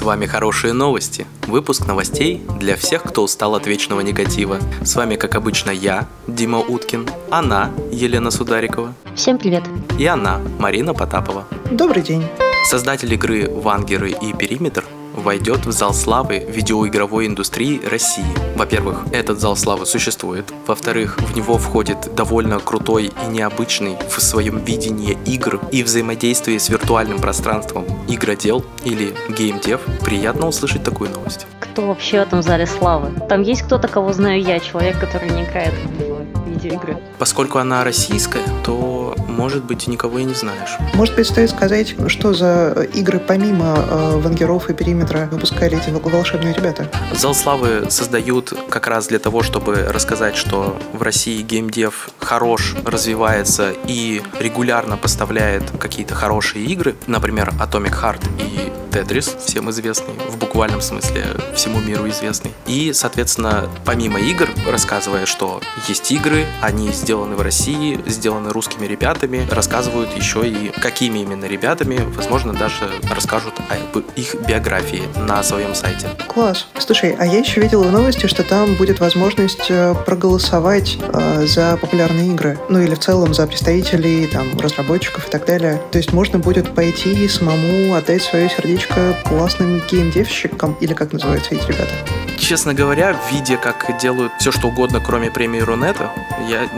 С вами «Хорошие новости». Выпуск новостей для всех, кто устал от вечного негатива. С вами, как обычно, я, Дима Уткин, она, Елена Сударикова. Всем привет. И она, Марина Потапова. Добрый день. Создатель игры «Вангеры» и «Периметр» войдет в зал славы видеоигровой индустрии России. Во-первых, этот зал славы существует. Во-вторых, в него входит довольно крутой и необычный в своем видении игр и взаимодействии с виртуальным пространством игродел или геймдев. Приятно услышать такую новость. Кто вообще в этом зале славы? Там есть кто-то, кого знаю я, человек, который не играет в видеоигры. Поскольку она российская, то, может быть, никого и не знаешь. Может быть, стоит сказать, что за игры помимо э, вангеров и периметра выпускали эти волшебные ребята? Зал славы создают как раз для того, чтобы рассказать, что в России геймдев хорош, развивается и регулярно поставляет какие-то хорошие игры, например, Atomic Heart и Tetris, всем известный, в буквальном смысле всему миру известный. И, соответственно, помимо игр, рассказывая, что есть игры, они сделаны в России, сделаны русскими ребятами, рассказывают еще и какими именно ребятами, возможно, даже расскажут о их биографии на своем сайте. Класс. Слушай, а я еще видела в новости, что там будет возможность э, проголосовать э, за популярные игры. Ну или в целом за представителей там разработчиков и так далее. То есть можно будет пойти и самому отдать свое сердечко классным геймдевщикам, или как называются эти ребята. Честно говоря, видя, как делают все, что угодно, кроме премии Рунета, я,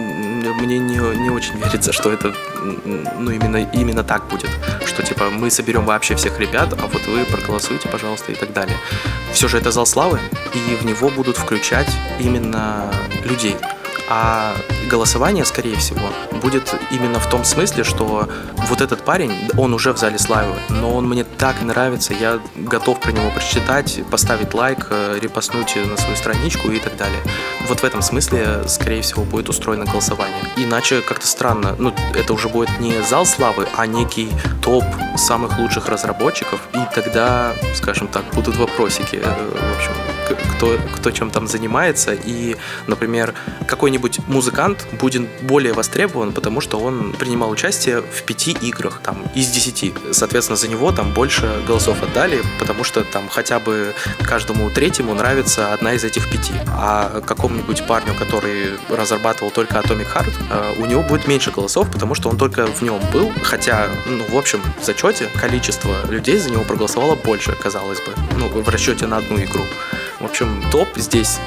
мне не, не очень верится, что это ну, именно, именно так будет. Что типа мы соберем вообще всех ребят, а вот вы проголосуйте, пожалуйста, и так далее. Все же это зал славы, и в него будут включать именно людей. А голосование, скорее всего, будет именно в том смысле, что вот этот парень, он уже в зале славы, но он мне так нравится, я готов про него прочитать, поставить лайк, э, репостнуть на свою страничку и так далее. Вот в этом смысле, скорее всего, будет устроено голосование. Иначе как-то странно, ну, это уже будет не зал славы, а некий топ самых лучших разработчиков, и тогда, скажем так, будут вопросики, э, в общем, кто, кто чем там занимается, и, например, какой-нибудь музыкант будет более востребован, потому что он принимал участие в пяти играх, там, из десяти. Соответственно, за него там больше голосов отдали, потому что там хотя бы каждому третьему нравится одна из этих пяти. А какому-нибудь парню, который разрабатывал только Atomic Heart, э, у него будет меньше голосов, потому что он только в нем был, хотя, ну, в общем, в зачете количество людей за него проголосовало больше, казалось бы, ну, в расчете на одну игру. В общем, топ здесь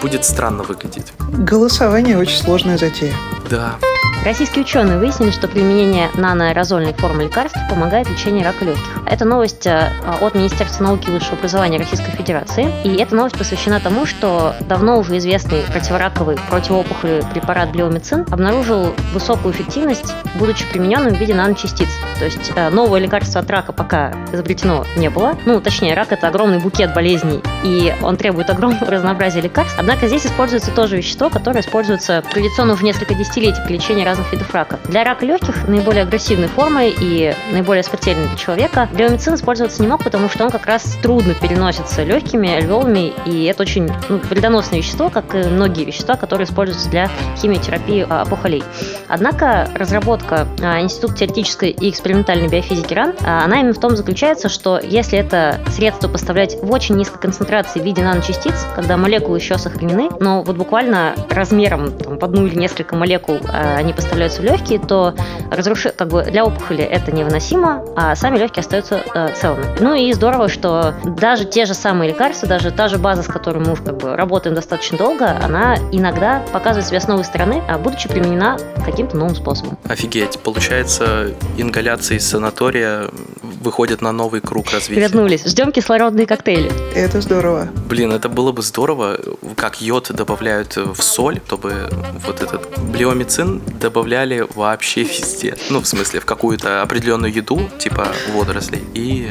будет странно выглядеть. Голосование очень сложная затея. Да. Российские ученые выяснили, что применение наноаэрозольной формы лекарств помогает в лечении рака легких. Это новость э, от Министерства науки и высшего образования Российской Федерации. И эта новость посвящена тому, что давно уже известный противораковый противоопухолевый препарат Блеомицин обнаружил высокую эффективность, будучи примененным в виде наночастиц. То есть э, новое лекарство от рака пока изобретено не было. Ну, точнее, рак – это огромный букет болезней, и он требует огромного разнообразия лекарств. Однако здесь используется тоже вещество, которое используется традиционно уже несколько десятилетий при лечении разных видов рака. Для рака легких наиболее агрессивной формой и наиболее смертельной для человека леомицин использоваться не мог, потому что он как раз трудно переносится легкими, альвеолами, и это очень ну, вредоносное вещество, как и многие вещества, которые используются для химиотерапии а, опухолей. Однако разработка а, Института теоретической и экспериментальной биофизики РАН, а, она именно в том заключается, что если это средство поставлять в очень низкой концентрации в виде наночастиц, когда молекулы еще сохранены, но вот буквально размером там, в одну или несколько молекул они поставляются в легкие, то разруш... как бы для опухоли это невыносимо, а сами легкие остаются э, целыми. Ну и здорово, что даже те же самые лекарства, даже та же база, с которой мы как бы работаем достаточно долго, она иногда показывает себя с новой стороны, а будучи применена каким-то новым способом. Офигеть, получается, ингаляции из санатория выходят на новый круг развития. Вернулись. Ждем кислородные коктейли. Это здорово. Блин, это было бы здорово, как йод добавляют в соль, чтобы вот этот блеомицин добавляли вообще везде. Ну, в смысле, в какую-то определенную еду, типа водорослей, и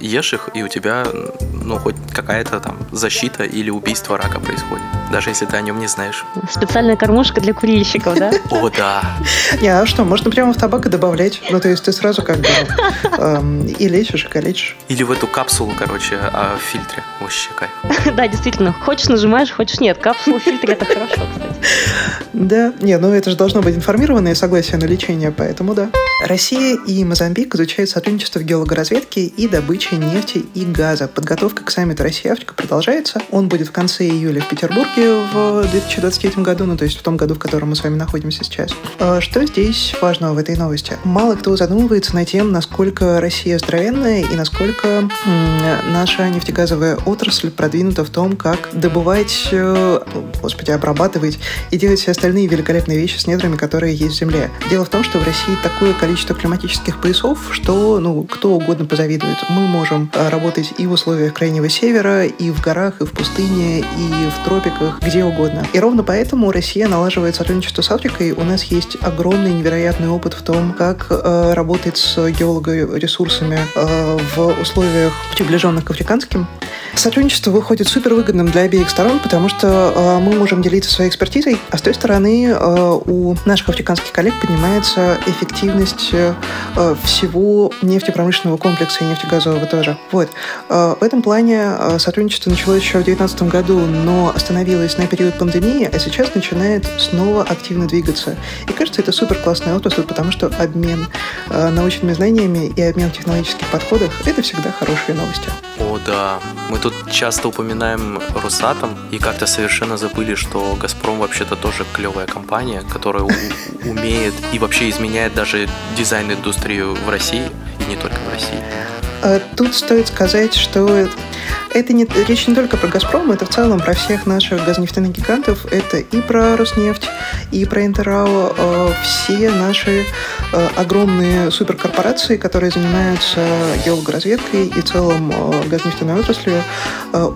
ешь их, и у тебя, ну, хоть какая-то там защита или убийство рака происходит. Даже если ты о нем не знаешь. Специальная кормушка для курильщиков, да? О, да. Не, а что, можно прямо в табак и добавлять. Ну, то есть ты сразу как бы эм, и лечишь, и калечишь. Или в эту капсулу, короче, в фильтре. Вообще кайф. Да, действительно. Хочешь нажимаешь, хочешь нет. Капсула в фильтре это хорошо, кстати. Да, не, ну это же должно быть информация информированное согласие на лечение, поэтому да. Россия и Мозамбик изучают сотрудничество в геологоразведке и добыче нефти и газа. Подготовка к саммиту Россия-Африка продолжается. Он будет в конце июля в Петербурге в 2023 году, ну то есть в том году, в котором мы с вами находимся сейчас. А что здесь важного в этой новости? Мало кто задумывается над тем, насколько Россия здоровенная и насколько наша нефтегазовая отрасль продвинута в том, как добывать, э, господи, обрабатывать и делать все остальные великолепные вещи с недрами, которые есть в Земле. Дело в том, что в России такое количество климатических поясов, что ну, кто угодно позавидует. Мы можем э, работать и в условиях Крайнего Севера, и в горах, и в пустыне, и в тропиках, где угодно. И ровно поэтому Россия налаживает сотрудничество с Африкой. У нас есть огромный невероятный опыт в том, как э, работать с геологоресурсами э, в условиях приближенных к африканским. Сотрудничество выходит супер выгодным для обеих сторон, потому что э, мы можем делиться своей экспертизой, а с той стороны э, у наших африканских коллег поднимается эффективность э, всего нефтепромышленного комплекса и нефтегазового тоже. Вот. Э, в этом плане э, сотрудничество началось еще в 2019 году, но остановилось на период пандемии, а сейчас начинает снова активно двигаться. И кажется, это супер классная отрасль, потому что обмен э, научными знаниями и обмен в технологических подходах – это всегда хорошие новости. О, да. Мы тут часто упоминаем Росатом и как-то совершенно забыли, что Газпром вообще-то тоже клевая компания, которая умеет и вообще изменяет даже дизайн-индустрию в России, и не только в России. А тут стоит сказать, что это не, речь не только про «Газпром», это в целом про всех наших газонефтяных гигантов. Это и про «Роснефть», и про «Интеррао». Э, все наши э, огромные суперкорпорации, которые занимаются геологоразведкой и в целом э, газонефтяной отраслью,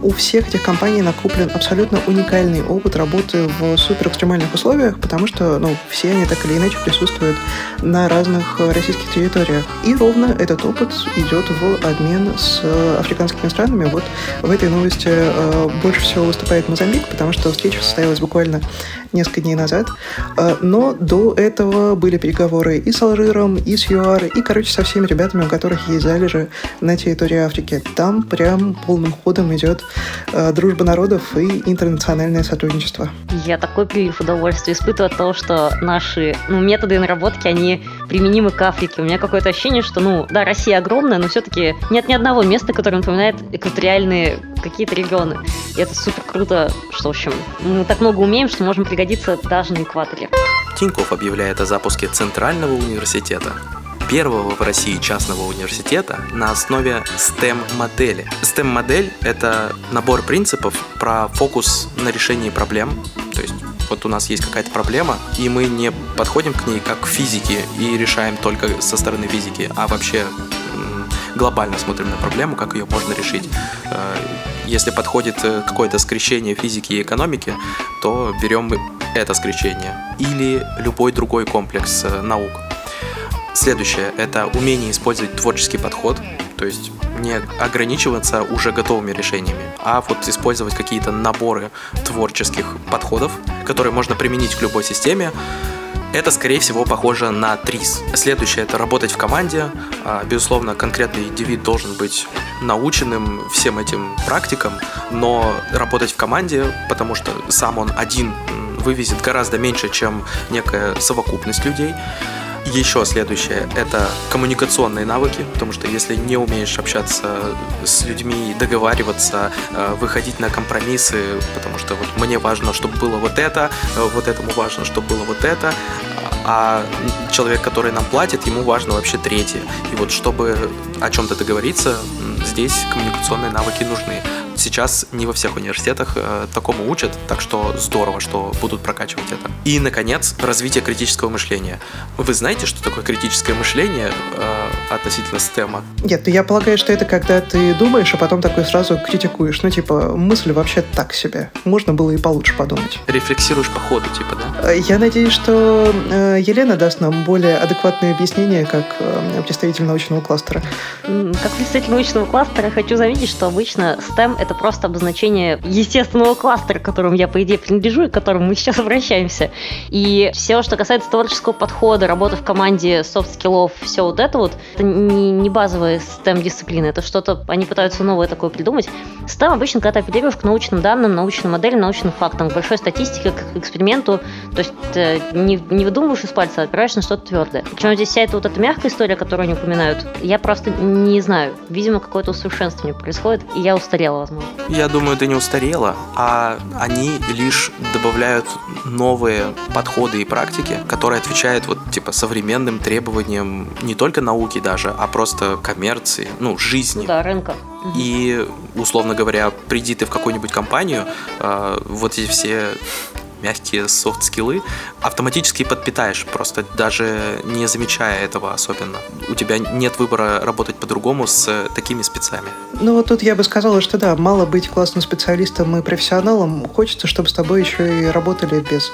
у всех этих компаний накоплен абсолютно уникальный опыт работы в суперэкстремальных условиях, потому что ну, все они так или иначе присутствуют на разных российских территориях. И ровно этот опыт идет в обмен с африканскими странами. Вот в этой новости э, больше всего выступает Мозамбик, потому что встреча состоялась буквально несколько дней назад. Э, но до этого были переговоры и с Алжиром, и с ЮАР, и, короче, со всеми ребятами, у которых есть залежи на территории Африки. Там прям полным ходом идет э, дружба народов и интернациональное сотрудничество. Я такой прилив удовольствия испытываю от того, что наши ну, методы наработки, они применимы к Африке. У меня какое-то ощущение, что, ну, да, Россия огромная, но все-таки нет ни одного места, которое напоминает экваториальные какие-то регионы. И это супер круто, что, в общем, мы так много умеем, что можем пригодиться даже на экваторе. Тинькофф объявляет о запуске Центрального университета первого в России частного университета на основе STEM-модели. STEM-модель — это набор принципов про фокус на решении проблем, то есть вот у нас есть какая-то проблема, и мы не подходим к ней как к физике и решаем только со стороны физики, а вообще глобально смотрим на проблему, как ее можно решить. Э, если подходит э, какое-то скрещение физики и экономики, то берем это скрещение. Или любой другой комплекс э, наук. Следующее – это умение использовать творческий подход, то есть не ограничиваться уже готовыми решениями, а вот использовать какие-то наборы творческих подходов, которые можно применить к любой системе, это, скорее всего, похоже на ТРИС. Следующее – это работать в команде. А, безусловно, конкретный индивид должен быть наученным всем этим практикам, но работать в команде, потому что сам он один вывезет гораздо меньше, чем некая совокупность людей. Еще следующее – это коммуникационные навыки, потому что если не умеешь общаться с людьми, договариваться, э, выходить на компромиссы, потому что вот мне важно, чтобы было вот это, э, вот этому важно, чтобы было вот это, а человек, который нам платит, ему важно вообще третье. И вот чтобы о чем-то договориться, здесь коммуникационные навыки нужны сейчас не во всех университетах э, такому учат, так что здорово, что будут прокачивать это. И, наконец, развитие критического мышления. Вы знаете, что такое критическое мышление э, относительно стема? Нет, ну я полагаю, что это когда ты думаешь, а потом такой сразу критикуешь. Ну, типа, мысль вообще так себе. Можно было и получше подумать. Рефлексируешь по ходу, типа, да? Э, я надеюсь, что э, Елена даст нам более адекватное объяснение, как э, представитель научного кластера. Как представитель научного кластера хочу заметить, что обычно STEM это просто обозначение естественного кластера, к которому я, по идее, принадлежу и к которому мы сейчас обращаемся. И все, что касается творческого подхода, работы в команде, soft skill ов, все вот это вот, это не, не базовые STEM-дисциплины, это что-то, они пытаются новое такое придумать. STEM обычно, когда ты апеллируешь к научным данным, научным моделям, научным фактам, к большой статистике, к эксперименту, то есть ты не, не выдумываешь из пальца, а опираешь на что-то твердое. Причем здесь вся эта вот эта мягкая история, которую они упоминают, я просто не знаю. Видимо, какое-то усовершенствование происходит, и я устарела, возможно. Я думаю, ты не устарела, а они лишь добавляют новые подходы и практики, которые отвечают вот типа современным требованиям не только науки даже, а просто коммерции, ну, жизни. Да, рынка. И, условно говоря, приди ты в какую-нибудь компанию, э, вот эти все мягкие софт-скиллы автоматически подпитаешь, просто даже не замечая этого особенно. У тебя нет выбора работать по-другому с такими спецами. Ну вот тут я бы сказала, что да, мало быть классным специалистом и профессионалом, хочется, чтобы с тобой еще и работали без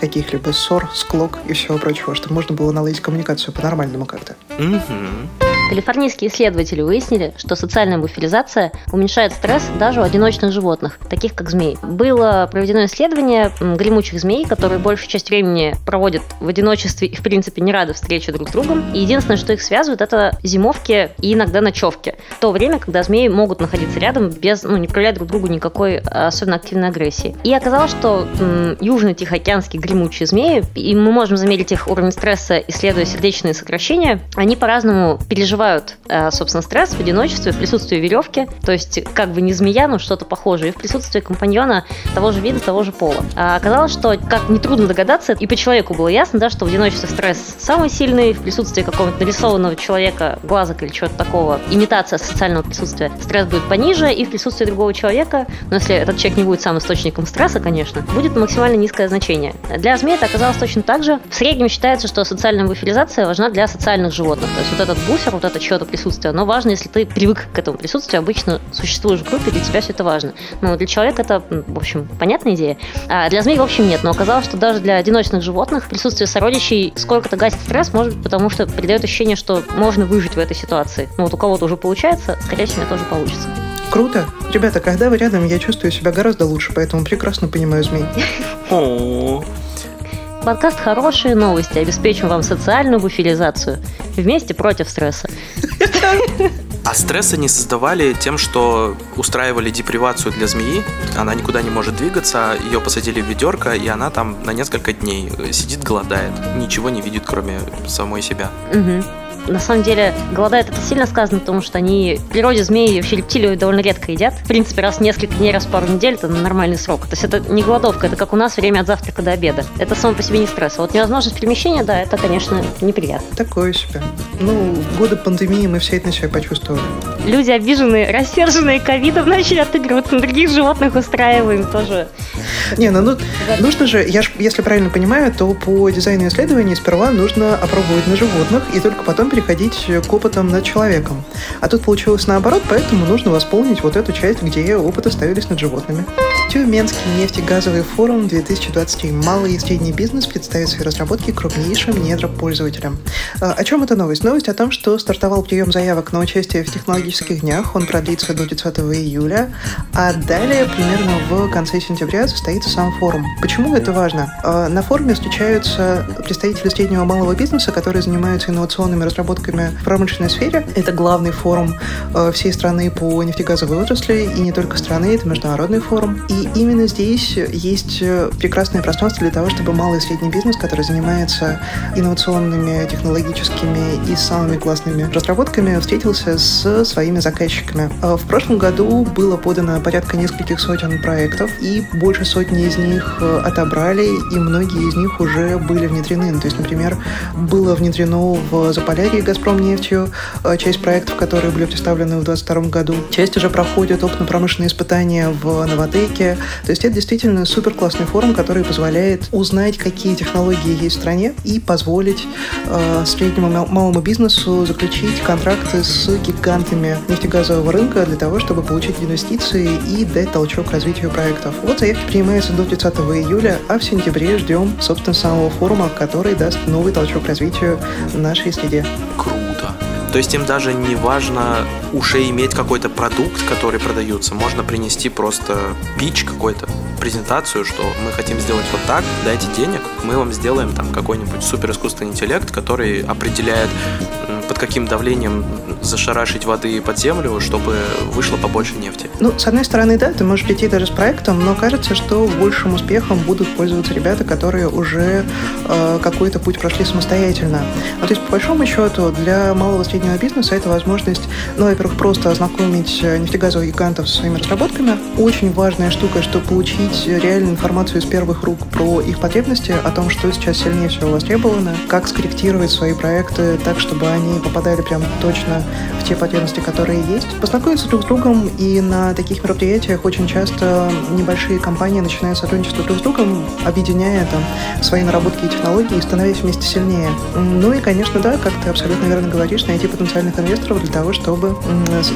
каких-либо ссор, склок и всего прочего, чтобы можно было наладить коммуникацию по-нормальному как-то. Угу. Калифорнийские исследователи выяснили, что социальная буферизация уменьшает стресс даже у одиночных животных, таких как змеи. Было проведено исследование гремучих змей, которые большую часть времени проводят в одиночестве и, в принципе, не рады встрече друг с другом. И единственное, что их связывает, это зимовки и иногда ночевки. То время, когда змеи могут находиться рядом без, ну, не проявлять друг другу никакой особенно активной агрессии. И оказалось, что м, южно-тихоокеанские гремучие змеи, и мы можем замерить их уровень стресса, исследуя сердечные сокращения, они по-разному переживают переживают, э, собственно, стресс в одиночестве, в присутствии веревки, то есть как бы не змея, но что-то похожее, и в присутствии компаньона того же вида, того же пола. А оказалось, что, как нетрудно догадаться, и по человеку было ясно, да, что в одиночестве стресс самый сильный, в присутствии какого-то нарисованного человека, глазок или чего-то такого, имитация социального присутствия, стресс будет пониже, и в присутствии другого человека, но если этот человек не будет сам источником стресса, конечно, будет максимально низкое значение. Для змей это оказалось точно так же. В среднем считается, что социальная буферизация важна для социальных животных. То есть вот этот буфер, вот это чье-то присутствие, но важно, если ты привык к этому присутствию, обычно существуешь в группе, для тебя все это важно. Но для человека это, в общем, понятная идея. А для змей, в общем, нет. Но оказалось, что даже для одиночных животных присутствие сородичей сколько-то гасит стресс, может, потому что придает ощущение, что можно выжить в этой ситуации. Ну вот у кого-то уже получается, скорее всего, тоже получится. Круто. Ребята, когда вы рядом, я чувствую себя гораздо лучше, поэтому прекрасно понимаю змей. Подкаст «Хорошие новости». Обеспечим вам социальную буферизацию. Вместе против стресса. А стресса не создавали тем, что устраивали депривацию для змеи. Она никуда не может двигаться, ее посадили в ведерко, и она там на несколько дней сидит, голодает. Ничего не видит, кроме самой себя. Угу на самом деле голодают это сильно сказано, потому что они в природе змеи вообще рептилию довольно редко едят. В принципе, раз в несколько дней, раз в пару недель это нормальный срок. То есть это не голодовка, это как у нас время от завтрака до обеда. Это само по себе не стресс. А вот невозможность перемещения, да, это, конечно, неприятно. Такое себе. Ну, в годы пандемии мы все это на себя почувствовали. Люди обиженные, рассерженные ковидом начали отыгрываться на других животных, устраиваем тоже. Не, ну, ну нужно же, я ж, если правильно понимаю, то по дизайну исследований сперва нужно опробовать на животных и только потом переходить к опытам над человеком. А тут получилось наоборот, поэтому нужно восполнить вот эту часть, где опыты ставились над животными. Тюменский нефтегазовый форум 2023. Малый и средний бизнес представит свои разработки крупнейшим недропользователям. А, о чем эта новость? Новость о том, что стартовал прием заявок на участие в технологических днях. Он продлится до 30 июля. А далее, примерно в конце сентября, состоится сам форум. Почему это важно? А, на форуме встречаются представители среднего и малого бизнеса, которые занимаются инновационными разработками в промышленной сфере. Это главный форум э, всей страны по нефтегазовой отрасли, и не только страны, это международный форум. И именно здесь есть э, прекрасное пространство для того, чтобы малый и средний бизнес, который занимается инновационными, технологическими и самыми классными разработками, встретился с своими заказчиками. Э, в прошлом году было подано порядка нескольких сотен проектов, и больше сотни из них отобрали, и многие из них уже были внедрены. То есть, например, было внедрено в Заполярье «Газпром» нефтью, э, часть проектов, которые были представлены в 2022 году. Часть уже проходит опытно-промышленные испытания в Новотеке. То есть это действительно супер классный форум, который позволяет узнать, какие технологии есть в стране и позволить э, среднему малому бизнесу заключить контракты с гигантами нефтегазового рынка для того, чтобы получить инвестиции и дать толчок развитию проектов. Вот заявки принимаются до 30 июля, а в сентябре ждем, собственно, самого форума, который даст новый толчок развитию нашей среде. Круто. То есть им даже не важно уже иметь какой-то продукт, который продается. Можно принести просто пич какой-то, презентацию, что мы хотим сделать вот так, дайте денег, мы вам сделаем там какой-нибудь супер искусственный интеллект, который определяет под каким давлением зашарашить воды под землю, чтобы вышло побольше нефти. Ну, с одной стороны, да, ты можешь прийти даже с проектом, но кажется, что большим успехом будут пользоваться ребята, которые уже э, какой-то путь прошли самостоятельно. Ну, то есть, по большому счету, для малого среднего бизнеса это возможность, ну, во-первых, просто ознакомить э, нефтегазовых гигантов со своими разработками. Очень важная штука, что получить реальную информацию из первых рук про их потребности, о том, что сейчас сильнее всего востребовано, как скорректировать свои проекты так, чтобы они попадали прям точно те потребности, которые есть. Познакомиться друг с другом, и на таких мероприятиях очень часто небольшие компании начинают сотрудничество друг с другом, объединяя там свои наработки и технологии, и становясь вместе сильнее. Ну и, конечно, да, как ты абсолютно верно говоришь, найти потенциальных инвесторов для того, чтобы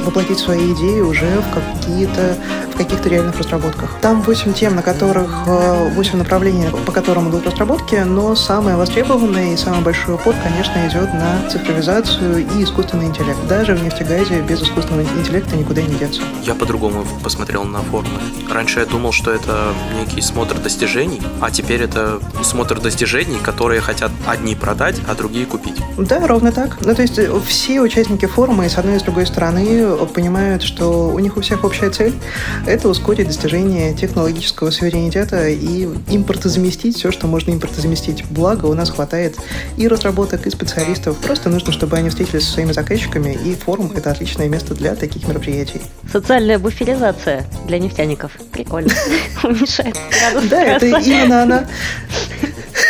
воплотить свои идеи уже в какие-то в каких-то реальных разработках. Там 8 тем, на которых 8 э, направлений, по которым идут разработки, но самое востребованное и самый большой упор, конечно, идет на цифровизацию и искусственный интеллект. Даже в нефтегазе без искусственного интеллекта никуда не деться. Я по-другому посмотрел на форумы. Раньше я думал, что это некий смотр достижений, а теперь это смотр достижений, которые хотят одни продать, а другие купить. Да, ровно так. Ну, то есть э, все участники форума и с одной и с другой стороны понимают, что у них у всех общая цель — это ускорить достижение технологического суверенитета и импортозаместить все, что можно импортозаместить. Благо, у нас хватает и разработок, и специалистов. Просто нужно, чтобы они встретились со своими заказчиками, и форум — это отличное место для таких мероприятий. Социальная буферизация для нефтяников. Прикольно. Уменьшает Да, это именно она.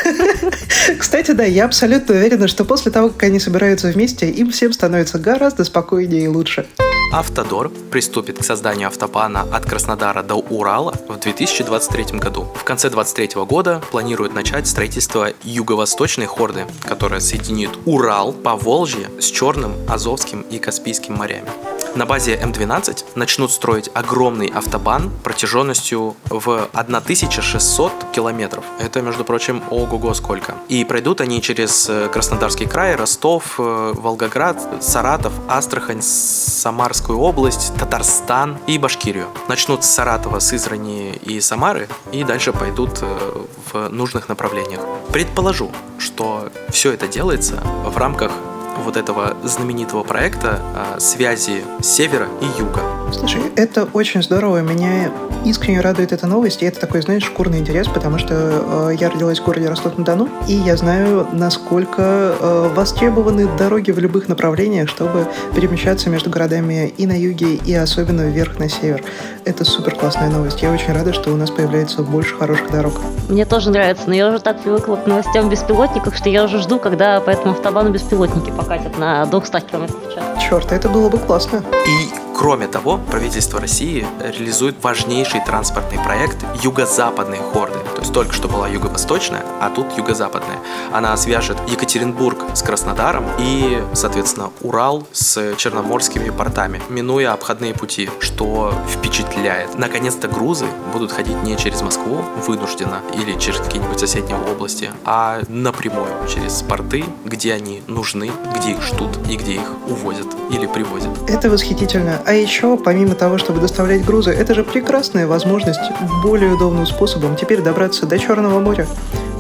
Кстати, да, я абсолютно уверена, что после того, как они собираются вместе, им всем становится гораздо спокойнее и лучше. Автодор приступит к созданию автобана от Краснодара до Урала в 2023 году. В конце 2023 года планируют начать строительство юго-восточной хорды, которая соединит Урал по Волжье с Черным, Азовским и Каспийским морями. На базе М12 начнут строить огромный автобан протяженностью в 1600 километров. Это, между прочим, ого-го сколько. И пройдут они через э, Краснодарский край, Ростов, э, Волгоград, Саратов, Астрахань, Самарскую область, Татарстан и Башкирию. Начнут с Саратова, Сызрани и Самары и дальше пойдут э, в нужных направлениях. Предположу, что все это делается в рамках вот этого знаменитого проекта а, связи севера и юга. Слушай, это очень здорово. Меня искренне радует эта новость. И это такой, знаешь, шкурный интерес, потому что э, я родилась в городе Ростов-на-Дону, и я знаю, насколько э, востребованы дороги в любых направлениях, чтобы перемещаться между городами и на юге, и особенно вверх на север. Это супер классная новость. Я очень рада, что у нас появляется больше хороших дорог. Мне тоже нравится, но я уже так привыкла к новостям беспилотников, что я уже жду, когда по этому автобану беспилотники покатят на 200 км в час. Черт, это было бы классно. И Кроме того, правительство России реализует важнейший транспортный проект юго-западной хорды. Есть только что была юго-восточная, а тут юго-западная. Она свяжет Екатеринбург с Краснодаром и, соответственно, Урал с черноморскими портами, минуя обходные пути, что впечатляет. Наконец-то грузы будут ходить не через Москву вынужденно или через какие-нибудь соседние области, а напрямую через порты, где они нужны, где их ждут и где их увозят или привозят. Это восхитительно. А еще, помимо того, чтобы доставлять грузы, это же прекрасная возможность более удобным способом теперь добраться до Черного моря.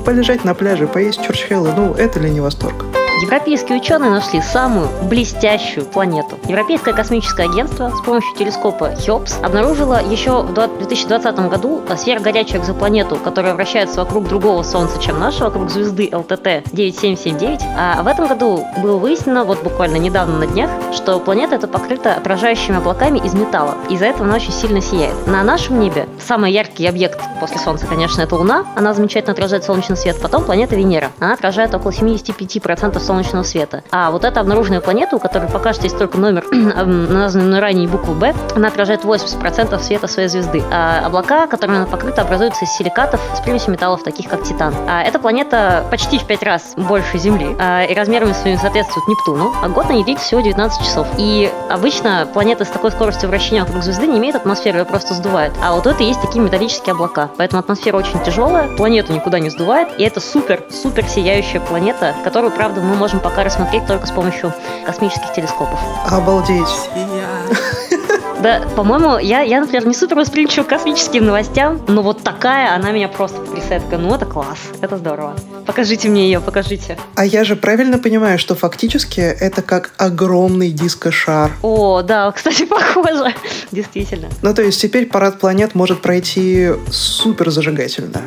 Полежать на пляже, поесть чурчхелы, ну это ли не восторг? Европейские ученые нашли самую блестящую планету. Европейское космическое агентство с помощью телескопа Хёбс обнаружило еще в 2020 году сверхгорячую экзопланету, которая вращается вокруг другого Солнца, чем наша, вокруг звезды ЛТТ 9779. А в этом году было выяснено, вот буквально недавно на днях, что планета эта покрыта отражающими облаками из металла. Из-за этого она очень сильно сияет. На нашем небе самый яркий объект после Солнца, конечно, это Луна. Она замечательно отражает солнечный свет. Потом планета Венера. Она отражает около 75% солнечного света. А вот эта обнаруженная планета, у которой пока что есть только номер, названный ранее букву Б, она отражает 80% света своей звезды. А облака, которыми она покрыта, образуются из силикатов с примесью металлов, таких как титан. А эта планета почти в 5 раз больше Земли, а, и размерами своими соответствует Нептуну, а год на ней длится всего 19 часов. И обычно планеты с такой скоростью вращения вокруг звезды не имеют атмосферы, ее просто сдувает. А вот это есть есть такие металлические облака. Поэтому атмосфера очень тяжелая, планету никуда не сдувает, и это супер-супер сияющая планета, которую, правда, мы можем пока рассмотреть только с помощью космических телескопов. Обалдеть. Да, по-моему, я, я, например, не супер восприимчива к космическим новостям, но вот такая, она меня просто потрясает. Ну, это класс, это здорово. Покажите мне ее, покажите. А я же правильно понимаю, что фактически это как огромный дискошар. О, да, кстати, похоже. Действительно. Ну, то есть теперь парад планет может пройти супер зажигательно.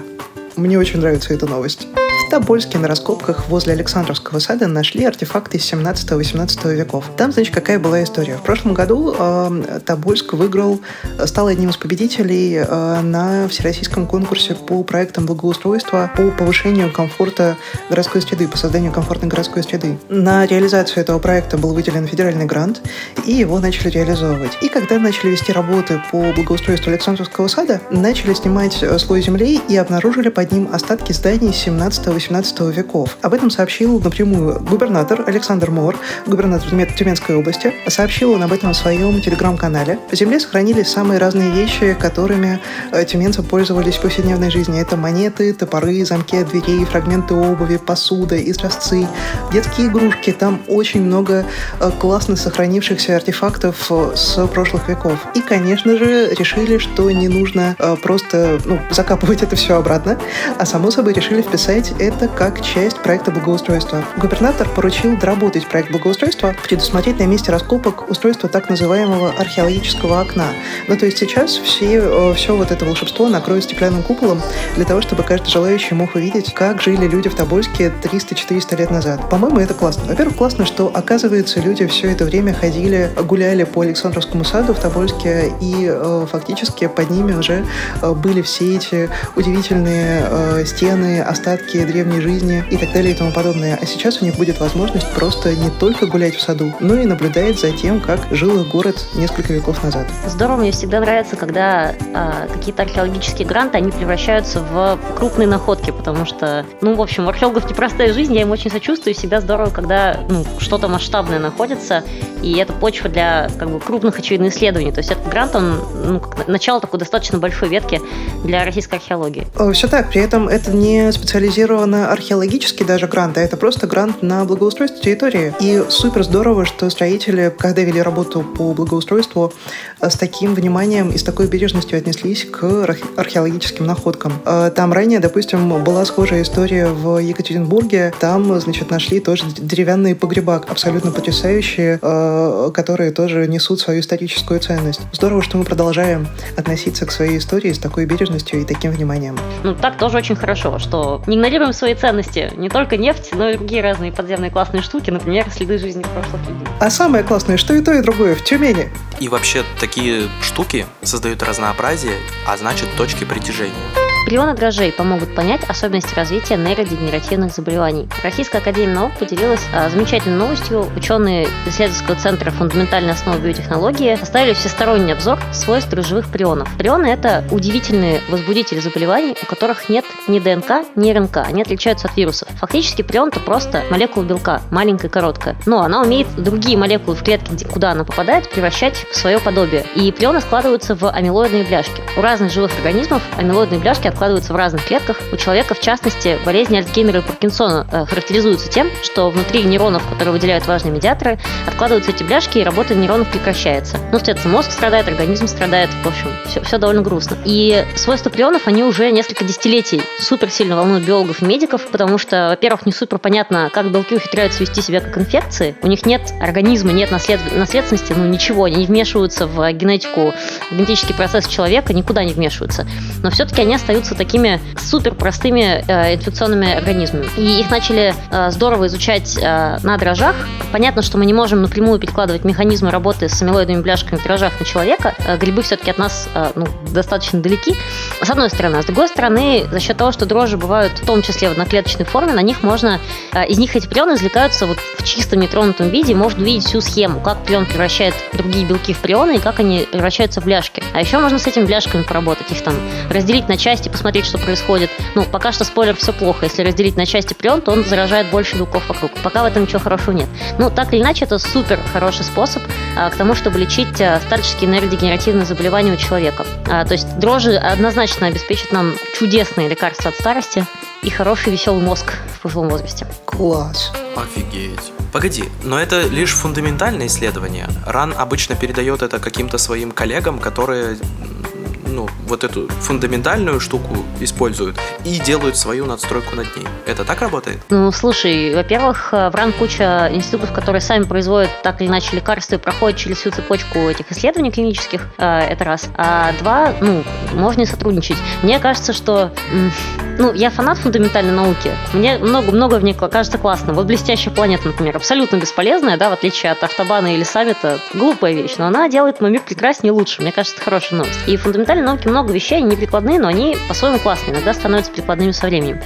Мне очень нравится эта новость. В Тобольске на раскопках возле Александровского сада нашли артефакты из 17-18 веков. Там, значит, какая была история. В прошлом году э, Тобольск выиграл, стал одним из победителей э, на всероссийском конкурсе по проектам благоустройства по повышению комфорта городской среды, по созданию комфортной городской среды. На реализацию этого проекта был выделен федеральный грант, и его начали реализовывать. И когда начали вести работы по благоустройству Александровского сада, начали снимать слой земли и обнаружили под ним остатки зданий 17 XVIII веков. Об этом сообщил напрямую губернатор Александр Мор, губернатор Тюменской области. Сообщил он об этом в своем телеграм-канале. В земле сохранились самые разные вещи, которыми э, тюменцы пользовались в повседневной жизни. Это монеты, топоры, замки от дверей, фрагменты обуви, посуда, изразцы, детские игрушки. Там очень много э, классно сохранившихся артефактов э, с прошлых веков. И, конечно же, решили, что не нужно просто ну, закапывать это все обратно, а само собой решили вписать это как часть проекта благоустройства. Губернатор поручил доработать проект благоустройства, предусмотреть на месте раскопок устройство так называемого археологического окна. Ну, то есть сейчас все, э, все вот это волшебство накроют стеклянным куполом для того, чтобы каждый желающий мог увидеть, как жили люди в Тобольске 300-400 лет назад. По-моему, это классно. Во-первых, классно, что, оказывается, люди все это время ходили, гуляли по Александровскому саду в Тобольске, и э, фактически под ними уже э, были все эти удивительные э, стены, остатки древней жизни и так далее и тому подобное. А сейчас у них будет возможность просто не только гулять в саду, но и наблюдать за тем, как жил их город несколько веков назад. Здорово, мне всегда нравится, когда а, какие-то археологические гранты, они превращаются в крупные находки, потому что, ну, в общем, у археологов непростая жизнь, я им очень сочувствую, всегда здорово, когда ну, что-то масштабное находится, и это почва для как бы, крупных очевидных исследований. То есть этот грант, он ну, как начало такой достаточно большой ветки для российской археологии. Все так, при этом это не специализированно археологический даже грант, а это просто грант на благоустройство территории. И супер здорово, что строители, когда вели работу по благоустройству, с таким вниманием и с такой бережностью отнеслись к археологическим находкам. А, там ранее, допустим, была схожая история в Екатеринбурге. Там, значит, нашли тоже деревянные погреба, абсолютно потрясающие, а, которые тоже несут свою историческую ценность. Здорово, что мы продолжаем относиться к своей истории с такой бережностью и таким вниманием. Ну, так тоже очень хорошо, что не игнорируем свои ценности. Не только нефть, но и другие разные подземные классные штуки, например, следы жизни прошлых людей. А самое классное, что и то, и другое в Тюмени. И вообще такие штуки создают разнообразие, а значит точки притяжения. Прионы дрожжей помогут понять особенности развития нейродегенеративных заболеваний. Российская академия наук поделилась а, замечательной новостью. Ученые исследовательского центра фундаментальной основы биотехнологии составили всесторонний обзор свойств дрожжевых прионов. Прионы – это удивительные возбудители заболеваний, у которых нет ни ДНК, ни РНК. Они отличаются от вирусов. Фактически прион – это просто молекула белка, маленькая, короткая. Но она умеет другие молекулы в клетке, куда она попадает, превращать в свое подобие. И прионы складываются в амилоидные бляшки. У разных живых организмов амилоидные бляшки откладываются в разных клетках. У человека, в частности, болезни Альцгеймера и Паркинсона э, характеризуются тем, что внутри нейронов, которые выделяют важные медиаторы, откладываются эти бляшки, и работа нейронов прекращается. Ну, соответственно, мозг страдает, организм страдает, в общем, все, все довольно грустно. И свойства прионов, они уже несколько десятилетий супер сильно волнуют биологов и медиков, потому что, во-первых, не супер понятно, как белки ухитряются вести себя как инфекции. У них нет организма, нет наслед... наследственности, ну ничего, они не вмешиваются в генетику, в генетический процесс человека, никуда не вмешиваются. Но все-таки они остаются остаются такими супер простыми э, инфекционными организмами. И их начали э, здорово изучать э, на дрожжах. Понятно, что мы не можем напрямую перекладывать механизмы работы с амилоидными бляшками в дрожжах на человека. Э, грибы все-таки от нас э, ну, достаточно далеки, с одной стороны. А с другой стороны, за счет того, что дрожжи бывают в том числе в одноклеточной форме, на них можно, э, из них эти прионы извлекаются вот в чистом нетронутом виде, можно увидеть всю схему, как прион превращает другие белки в прионы и как они превращаются в бляшки. А еще можно с этими бляшками поработать, их там разделить на части, посмотреть, что происходит. Ну, пока что спойлер все плохо. Если разделить на части прион, то он заражает больше белков вокруг. Пока в этом ничего хорошего нет. Ну, так или иначе, это супер хороший способ а, к тому, чтобы лечить а, старческие нейродегенеративные заболевания у человека. А, то есть дрожжи однозначно обеспечат нам чудесные лекарства от старости и хороший веселый мозг в пожилом возрасте. Класс. Офигеть. Погоди, но это лишь фундаментальное исследование. Ран обычно передает это каким-то своим коллегам, которые ну, вот эту фундаментальную штуку используют и делают свою надстройку над ней. Это так работает? Ну, слушай, во-первых, в РАН куча институтов, которые сами производят так или иначе лекарства и проходят через всю цепочку этих исследований клинических, э, это раз. А два, ну, можно и сотрудничать. Мне кажется, что ну, я фанат фундаментальной науки. Мне много-много в ней кажется классно. Вот «Блестящая планета», например, абсолютно бесполезная, да, в отличие от «Автобана» или «Саммита», глупая вещь, но она делает мой мир прекраснее и лучше. Мне кажется, это хорошая новость. И в фундаментальной науке много вещей, они не прикладные, но они по-своему классные, иногда становятся прикладными со временем.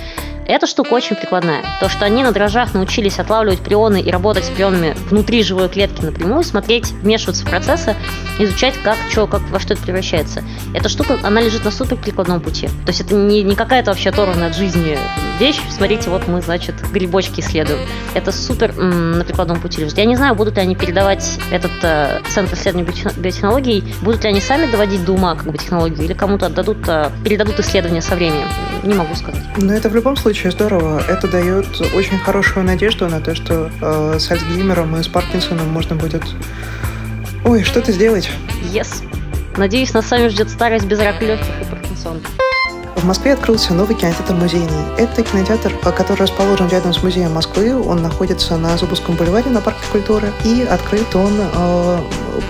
Эта штука очень прикладная. То, что они на дрожжах научились отлавливать прионы и работать с прионами внутри живой клетки напрямую, смотреть, вмешиваться в процессы, изучать, как, что, как, во что это превращается. Эта штука, она лежит на супер прикладном пути. То есть это не, не какая-то вообще оторванная от жизни вещь. Смотрите, вот мы, значит, грибочки исследуем. Это супер м, на прикладном пути лежит. Я не знаю, будут ли они передавать этот э, центр исследований биотехнологий, будут ли они сами доводить до ума как бы технологию, или кому-то отдадут, э, передадут исследования со временем. Не могу сказать. Но это в любом случае случае здорово. Это дает очень хорошую надежду на то, что э, с Альцгеймером и с Паркинсоном можно будет... Ой, что-то сделать. Yes. Надеюсь, нас сами ждет старость без рака легких и Паркинсона. В Москве открылся новый кинотеатр музейный. Это кинотеатр, который расположен рядом с музеем Москвы. Он находится на Зубовском бульваре на Парке культуры. И открыт он э,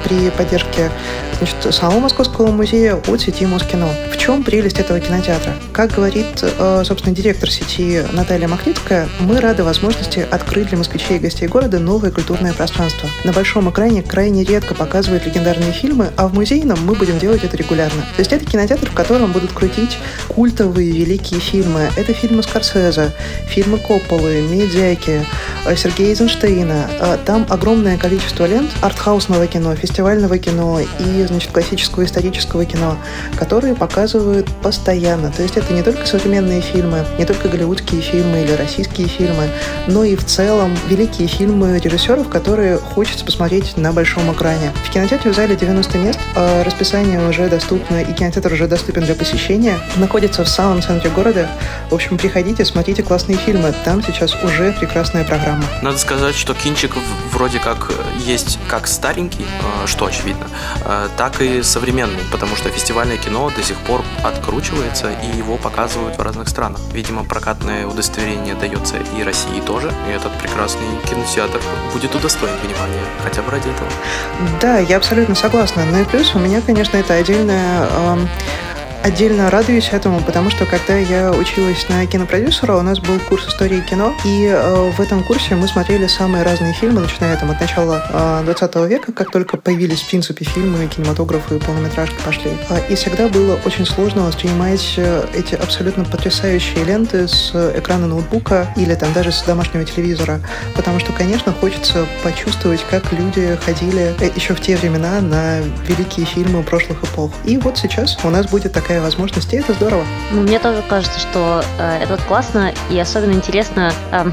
при поддержке значит, самого Московского музея от сети Москино. В чем прелесть этого кинотеатра? Как говорит, э, собственно, директор сети Наталья Махницкая, мы рады возможности открыть для москвичей и гостей города новое культурное пространство. На большом экране крайне редко показывают легендарные фильмы, а в музейном мы будем делать это регулярно. То есть это кинотеатр, в котором будут крутить культовые великие фильмы. Это фильмы Скорсезе, фильмы Копполы, Медяки, э, Сергея Эйзенштейна. Э, там огромное количество лент артхаусного кино, фестивального кино и значит, классического исторического кино, которые показывают постоянно. То есть это не только современные фильмы, не только голливудские фильмы или российские фильмы, но и в целом великие фильмы режиссеров, которые хочется посмотреть на большом экране. В кинотеатре в зале 90 мест, а расписание уже доступно и кинотеатр уже доступен для посещения. Находится в самом центре города. В общем, приходите, смотрите классные фильмы. Там сейчас уже прекрасная программа. Надо сказать, что кинчик вроде как есть как старенький, что очевидно, а, так и современный, потому что фестивальное кино до сих пор откручивается и его показывают в разных странах. Видимо, прокатное удостоверение дается и России тоже, и этот прекрасный кинотеатр будет удостоен внимания, хотя бы ради этого. Да, я абсолютно согласна. Ну и плюс у меня, конечно, это отдельная э, Отдельно радуюсь этому, потому что когда я училась на кинопродюсера, у нас был курс истории кино, и э, в этом курсе мы смотрели самые разные фильмы, начиная там от начала э, 20 века, как только появились, в принципе, фильмы, кинематографы, полнометражки пошли. Э, и всегда было очень сложно воспринимать э, эти абсолютно потрясающие ленты с экрана ноутбука или там даже с домашнего телевизора, потому что, конечно, хочется почувствовать, как люди ходили э, еще в те времена на великие фильмы прошлых эпох. И вот сейчас у нас будет такая такая возможность, и это здорово. Ну, мне тоже кажется, что э, это классно и особенно интересно э,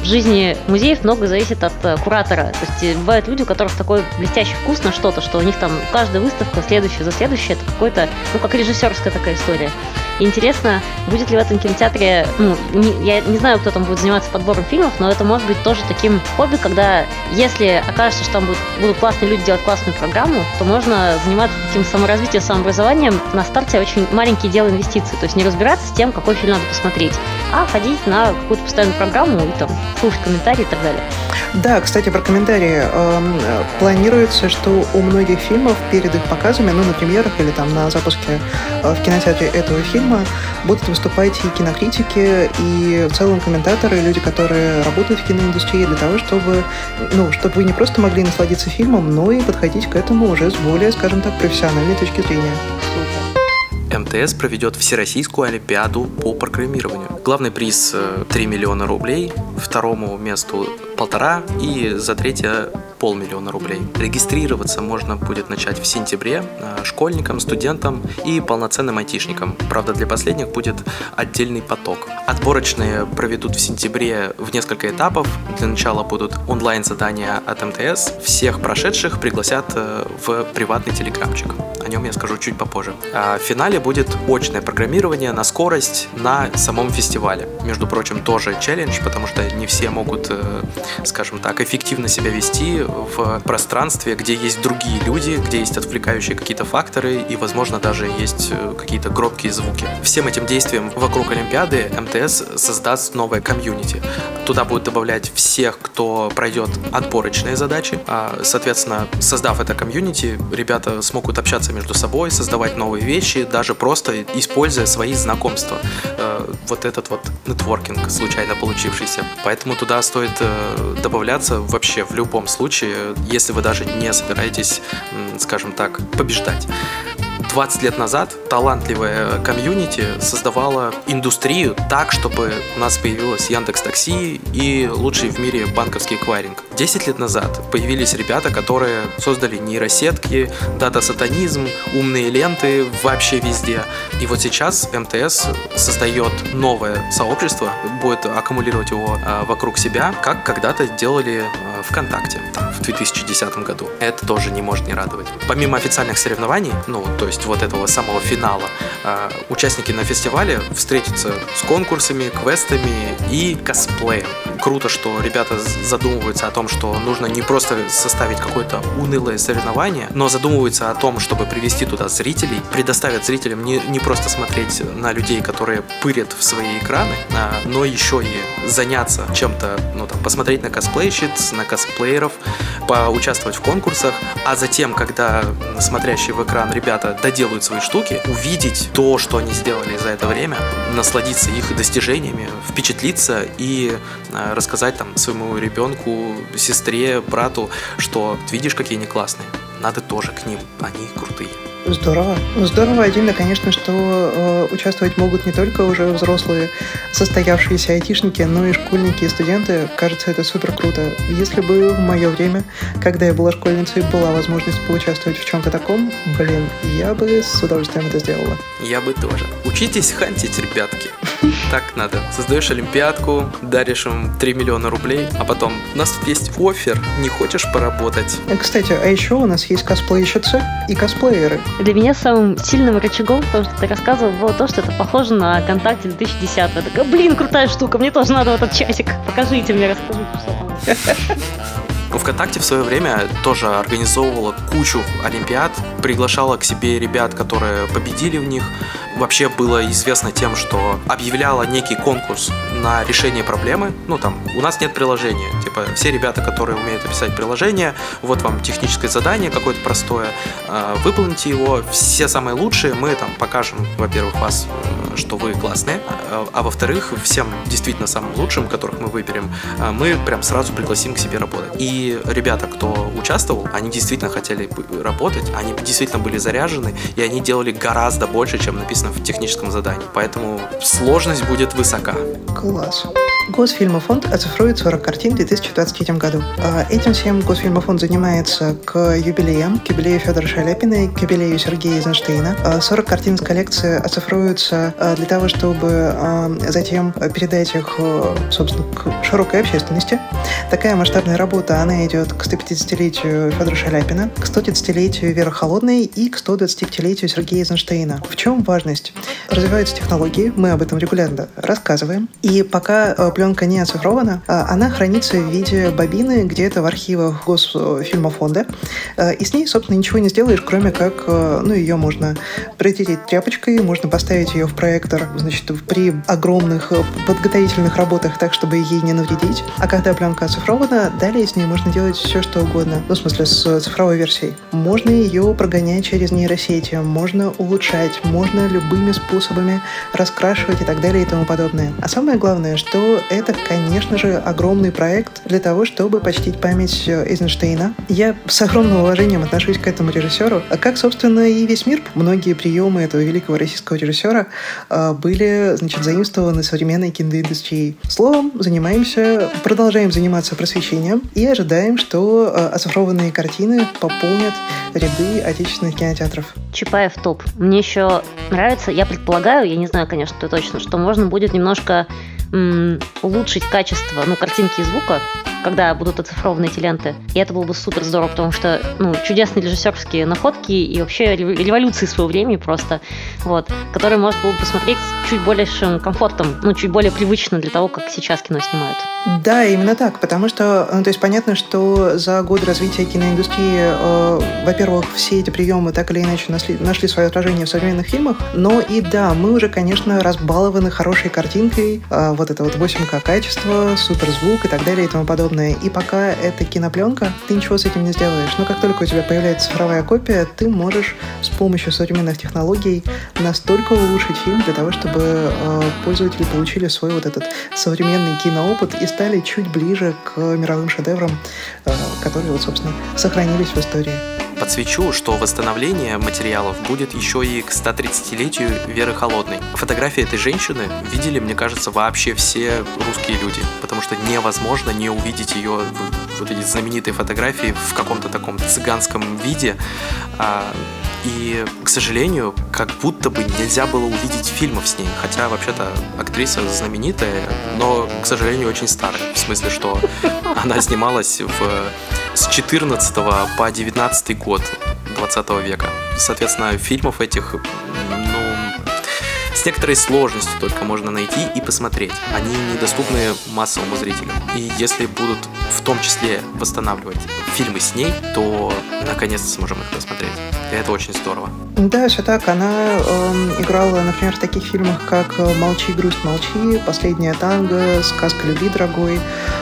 в жизни музеев много зависит от э, куратора. То есть э, бывают люди, у которых такой блестящий вкус на что-то, что у них там каждая выставка следующая за следующей, это какой-то, ну, как режиссерская такая история. Интересно, будет ли в этом кинотеатре, ну, не, я не знаю, кто там будет заниматься подбором фильмов, но это может быть тоже таким хобби, когда если окажется, что там будут, будут классные люди делать классную программу, то можно заниматься таким саморазвитием, самообразованием на старте очень маленькие дела инвестиций, то есть не разбираться с тем, какой фильм надо посмотреть, а ходить на какую-то постоянную программу и там слушать комментарии и так далее. Да, кстати, про комментарии. Эм, планируется, что у многих фильмов перед их показами, ну, на премьерах или там на запуске э, в кинотеатре этого фильма, будут выступать и кинокритики, и в целом комментаторы, люди, которые работают в киноиндустрии, для того, чтобы, ну, чтобы вы не просто могли насладиться фильмом, но и подходить к этому уже с более, скажем так, профессиональной точки зрения. МТС проведет Всероссийскую Олимпиаду по программированию. Главный приз 3 э, миллиона рублей, второму месту полтора и за третье полмиллиона рублей. Регистрироваться можно будет начать в сентябре э, школьникам, студентам и полноценным айтишникам. Правда, для последних будет отдельный поток. Отборочные проведут в сентябре в несколько этапов. Для начала будут онлайн-задания от МТС. Всех прошедших пригласят э, в приватный телеграмчик. О нем я скажу чуть попозже. А в финале будет очное программирование на скорость на самом фестивале. Между прочим, тоже челлендж, потому что не все могут, э, скажем так, эффективно себя вести в пространстве, где есть другие люди, где есть отвлекающие какие-то факторы и, возможно, даже есть э, какие-то громкие звуки. Всем этим действиям вокруг Олимпиады МТС создаст новое комьюнити. Туда будут добавлять всех, кто пройдет отборочные задачи. А, соответственно, создав это комьюнити, ребята смогут общаться между собой, создавать новые вещи, даже просто используя свои знакомства. Э, вот этот вот нетворкинг случайно получившийся. Поэтому туда стоит э, добавляться вообще в любом случае, если вы даже не собираетесь, скажем так, побеждать. 20 лет назад талантливая комьюнити создавала индустрию так, чтобы у нас появилось Яндекс Такси и лучший в мире банковский эквайринг. 10 лет назад появились ребята, которые создали нейросетки, дата-сатанизм, умные ленты вообще везде. И вот сейчас МТС создает новое сообщество, будет аккумулировать его а, вокруг себя, как когда-то делали а, ВКонтакте в 2010 году. Это тоже не может не радовать. Помимо официальных соревнований, ну, то есть вот этого самого финала, а, участники на фестивале встретятся с конкурсами, квестами и косплеем. Круто, что ребята задумываются о том, что нужно не просто составить какое-то унылое соревнование, но задумываются о том, чтобы привести туда зрителей, предоставят зрителям не, не просто смотреть на людей, которые пырят в свои экраны, а, но еще и заняться чем-то, ну там, посмотреть на косплейщиц, на косплееров, поучаствовать в конкурсах, а затем, когда смотрящие в экран ребята доделают свои штуки, увидеть то, что они сделали за это время, насладиться их достижениями, впечатлиться и э, рассказать там своему ребенку, сестре, брату, что видишь, какие они классные. Надо тоже к ним, они крутые. Здорово. Ну, здорово отдельно, конечно, что э, участвовать могут не только уже взрослые состоявшиеся айтишники, но и школьники и студенты. Кажется, это супер круто. Если бы в мое время, когда я была школьницей, была возможность поучаствовать в чем-то таком, блин, я бы с удовольствием это сделала. Я бы тоже. Учитесь хантить, ребятки. Так надо. Создаешь олимпиадку, даришь им 3 миллиона рублей, а потом у нас есть офер, не хочешь поработать. Э, кстати, а еще у нас есть косплейщицы и косплееры. Для меня самым сильным рычагом, то, что ты рассказывал, было то, что это похоже на ВКонтакте 2010 Я такая, блин, крутая штука, мне тоже надо этот часик. Покажите мне, расскажите, что там. ВКонтакте в свое время тоже организовывала кучу олимпиад, приглашала к себе ребят, которые победили в них, вообще было известно тем, что объявляла некий конкурс на решение проблемы. Ну, там, у нас нет приложения. Типа, все ребята, которые умеют описать приложение, вот вам техническое задание какое-то простое, э, выполните его. Все самые лучшие мы там покажем, во-первых, вас, э, что вы классные, а, а во-вторых, всем действительно самым лучшим, которых мы выберем, э, мы прям сразу пригласим к себе работать. И ребята, кто участвовал, они действительно хотели работать, они действительно были заряжены, и они делали гораздо больше, чем написано в техническом задании. Поэтому сложность будет высока. Класс. Госфильмофонд оцифрует 40 картин в 2023 году. А, этим всем Госфильмофонд занимается к юбилеям, к юбилею Федора Шаляпина и к юбилею Сергея Эйзенштейна. 40 а, картин из коллекции оцифруются а, для того, чтобы затем передать их, собственно, к широкой общественности. Такая масштабная работа, она идет к 150-летию Федора Шаляпина, к 130-летию Веры Холодной и к 125-летию Сергея Эйзенштейна. В чем важность? Развиваются технологии, мы об этом регулярно рассказываем. И пока пленка не оцифрована, а она хранится в виде бобины где-то в архивах Госфильмофонда. А, и с ней, собственно, ничего не сделаешь, кроме как, а, ну, ее можно протереть тряпочкой, можно поставить ее в проектор, значит, при огромных подготовительных работах так, чтобы ей не навредить. А когда пленка оцифрована, далее с ней можно делать все, что угодно. Ну, в смысле, с цифровой версией. Можно ее прогонять через нейросети, можно улучшать, можно любыми способами раскрашивать и так далее и тому подобное. А самое главное, что это, конечно же, огромный проект для того, чтобы почтить память Эйзенштейна. Я с огромным уважением отношусь к этому режиссеру, а как, собственно, и весь мир. Многие приемы этого великого российского режиссера а, были, значит, заимствованы современной киноиндустрией. Словом, занимаемся, продолжаем заниматься просвещением и ожидаем, что а, оцифрованные картины пополнят ряды отечественных кинотеатров. Чапаев топ. Мне еще нравится, я предполагаю, я не знаю, конечно, точно, что можно будет немножко улучшить качество ну, картинки и звука, когда будут оцифрованы эти ленты. И это было бы супер здорово, потому что ну, чудесные режиссерские находки и вообще революции своего времени просто, вот, которые можно было бы посмотреть с чуть большим комфортом, ну, чуть более привычно для того, как сейчас кино снимают. Да, именно так, потому что, ну, то есть понятно, что за годы развития киноиндустрии, э, во-первых, все эти приемы так или иначе нашли, нашли свое отражение в современных фильмах, но и да, мы уже, конечно, разбалованы хорошей картинкой, э, вот это вот 8К качество, суперзвук и так далее и тому подобное. И пока это кинопленка, ты ничего с этим не сделаешь. Но как только у тебя появляется цифровая копия, ты можешь с помощью современных технологий настолько улучшить фильм для того, чтобы э, пользователи получили свой вот этот современный киноопыт и стали чуть ближе к мировым шедеврам, э, которые, вот, собственно, сохранились в истории. Подсвечу, что восстановление материалов будет еще и к 130-летию Веры Холодной. Фотографии этой женщины видели, мне кажется, вообще все русские люди, потому что невозможно не увидеть ее, вот эти знаменитые фотографии в каком-то таком цыганском виде. А, и, к сожалению, как будто бы нельзя было увидеть фильмов с ней. Хотя, вообще-то, актриса знаменитая, но, к сожалению, очень старая. В смысле, что она снималась в, с 14 по 19 год 20 века. Соответственно, фильмов этих, ну, с некоторой сложностью только можно найти и посмотреть. Они недоступны массовому зрителю. И если будут в том числе восстанавливать фильмы с ней, то наконец-то сможем их посмотреть. И это очень здорово. Да, все так. Она э, играла, например, в таких фильмах, как «Молчи, грусть, молчи», «Последняя танго», «Сказка любви, дорогой».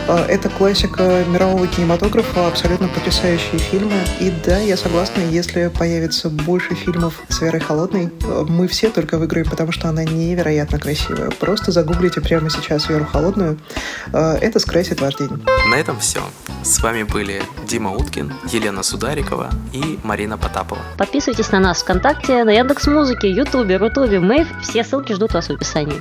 Э, это классика мирового кинематографа, абсолютно потрясающие фильмы. И да, я согласна, если появится больше фильмов с Верой Холодной, э, мы все только выиграем, потому что она невероятно красивая. Просто загуглите прямо сейчас Веру Холодную. Э, это скрасит ваш день. На этом все. С вами были Дима Уткин, Елена Сударикова и Марина Потапова. Подписывайтесь на нас ВКонтакте, на Яндекс.Музыке, Ютубе, Рутубе, Мэйв. Все ссылки ждут вас в описании.